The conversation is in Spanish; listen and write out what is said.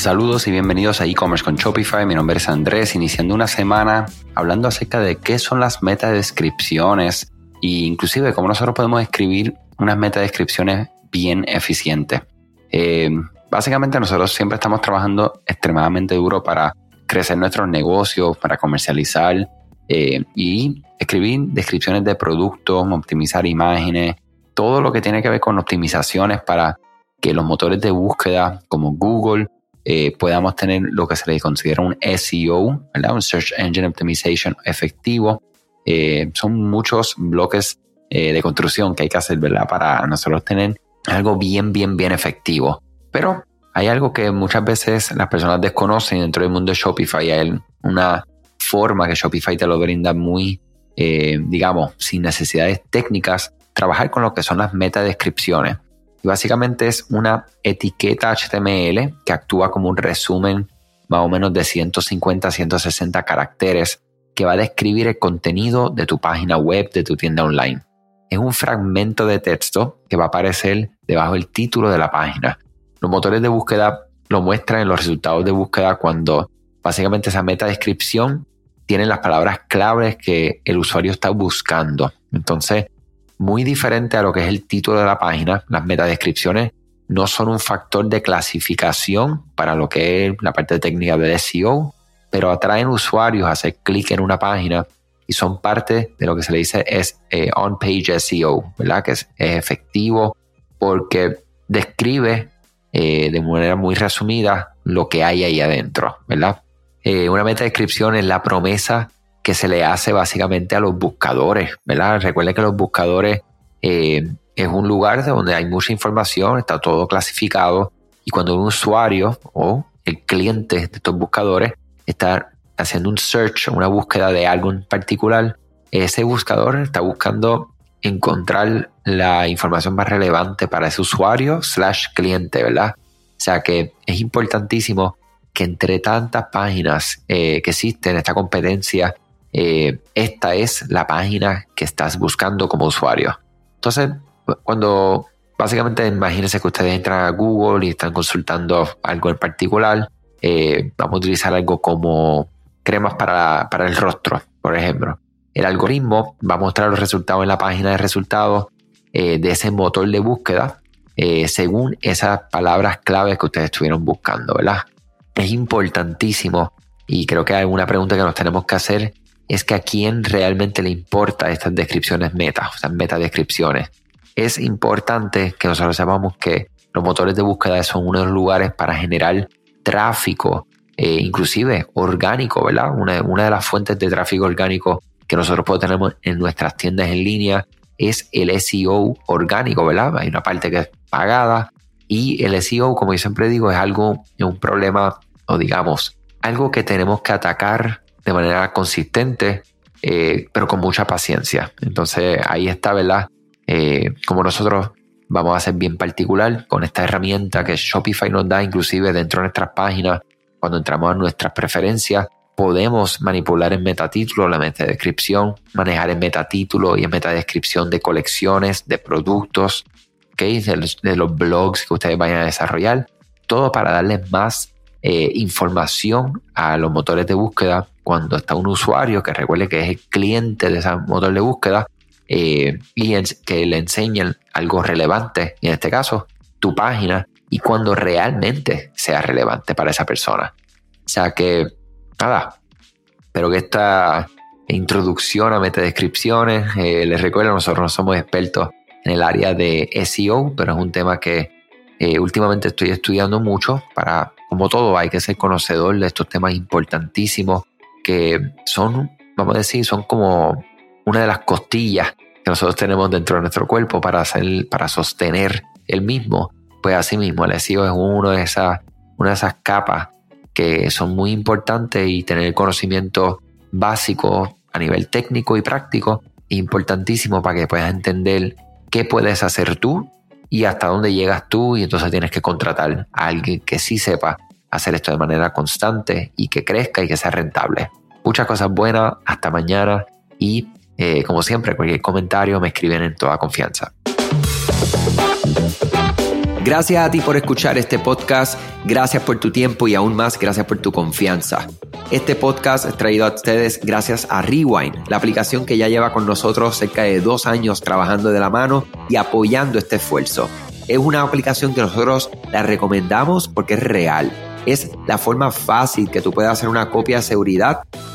Saludos y bienvenidos a e-commerce con Shopify. Mi nombre es Andrés, iniciando una semana hablando acerca de qué son las metadescripciones e inclusive cómo nosotros podemos escribir unas metadescripciones bien eficientes. Eh, básicamente nosotros siempre estamos trabajando extremadamente duro para crecer nuestros negocios, para comercializar eh, y escribir descripciones de productos, optimizar imágenes, todo lo que tiene que ver con optimizaciones para que los motores de búsqueda como Google eh, podamos tener lo que se le considera un SEO, un Search Engine Optimization efectivo. Eh, son muchos bloques de construcción que hay que hacer ¿verdad? para nosotros tener algo bien, bien, bien efectivo. Pero hay algo que muchas veces las personas desconocen dentro del mundo de Shopify. Hay una forma que Shopify te lo brinda muy, eh, digamos, sin necesidades técnicas, trabajar con lo que son las metadescripciones. Y básicamente es una etiqueta HTML que actúa como un resumen más o menos de 150 a 160 caracteres que va a describir el contenido de tu página web, de tu tienda online. Es un fragmento de texto que va a aparecer debajo del título de la página los motores de búsqueda lo muestran en los resultados de búsqueda cuando básicamente esa meta descripción tiene las palabras claves que el usuario está buscando. Entonces, muy diferente a lo que es el título de la página, las metadescripciones no son un factor de clasificación para lo que es la parte técnica del SEO, pero atraen usuarios a hacer clic en una página y son parte de lo que se le dice es eh, on-page SEO, ¿verdad? Que es efectivo porque describe eh, de manera muy resumida lo que hay ahí adentro, ¿verdad? Eh, una meta descripción es la promesa que se le hace básicamente a los buscadores, ¿verdad? Recuerden que los buscadores eh, es un lugar donde hay mucha información, está todo clasificado y cuando un usuario o el cliente de estos buscadores está haciendo un search, una búsqueda de algo en particular, ese buscador está buscando encontrar la información más relevante para ese usuario slash cliente, ¿verdad? O sea que es importantísimo que entre tantas páginas eh, que existen, esta competencia, eh, esta es la página que estás buscando como usuario. Entonces, cuando básicamente imagínense que ustedes entran a Google y están consultando algo en particular, eh, vamos a utilizar algo como cremas para, para el rostro, por ejemplo el algoritmo va a mostrar los resultados en la página de resultados eh, de ese motor de búsqueda según esas palabras claves que ustedes estuvieron buscando, ¿verdad? Es importantísimo y creo que hay una pregunta que nos tenemos que hacer es que a quién realmente le importa estas descripciones meta, estas meta descripciones. Es importante que nosotros sepamos que los motores de búsqueda son uno de los lugares para generar tráfico, eh, inclusive orgánico, ¿verdad? Una, una de las fuentes de tráfico orgánico que nosotros podemos tener en nuestras tiendas en línea es el SEO orgánico, ¿verdad? Hay una parte que es pagada y el SEO, como yo siempre digo, es algo, un problema, o digamos, algo que tenemos que atacar de manera consistente, eh, pero con mucha paciencia. Entonces ahí está, ¿verdad? Eh, como nosotros vamos a ser bien particular con esta herramienta que Shopify nos da, inclusive dentro de nuestras páginas, cuando entramos a nuestras preferencias, podemos manipular en metatítulo la metadescripción, manejar en metatítulo y en metadescripción de colecciones, de productos, de, los, blogs que ustedes vayan a desarrollar, todo para darles más eh, información a los motores de búsqueda cuando está un usuario que recuerde que es el cliente de ese motor de búsqueda eh, y que le enseñen algo relevante, en este caso, tu página, y cuando realmente sea relevante para esa persona. O sea que nada, espero que esta introducción a metadescripciones, eh, les recuerdo, nosotros no somos expertos en el área de SEO, pero es un tema que eh, últimamente estoy estudiando mucho para, como todo, hay que ser conocedor de estos temas importantísimos que son, vamos a decir, son como una de las costillas que nosotros tenemos dentro de nuestro cuerpo para, hacer, para sostener el mismo. Pues así mismo, el SEO es uno de esas, una de esas capas que son muy importantes y tener conocimiento básico a nivel técnico y práctico es importantísimo para que puedas entender qué puedes hacer tú y hasta dónde llegas tú y entonces tienes que contratar a alguien que sí sepa hacer esto de manera constante y que crezca y que sea rentable. Muchas cosas buenas, hasta mañana y eh, como siempre cualquier comentario me escriben en toda confianza. Gracias a ti por escuchar este podcast, gracias por tu tiempo y aún más gracias por tu confianza. Este podcast es traído a ustedes gracias a Rewind, la aplicación que ya lleva con nosotros cerca de dos años trabajando de la mano y apoyando este esfuerzo. Es una aplicación que nosotros la recomendamos porque es real es la forma fácil que tú puedes hacer una copia de seguridad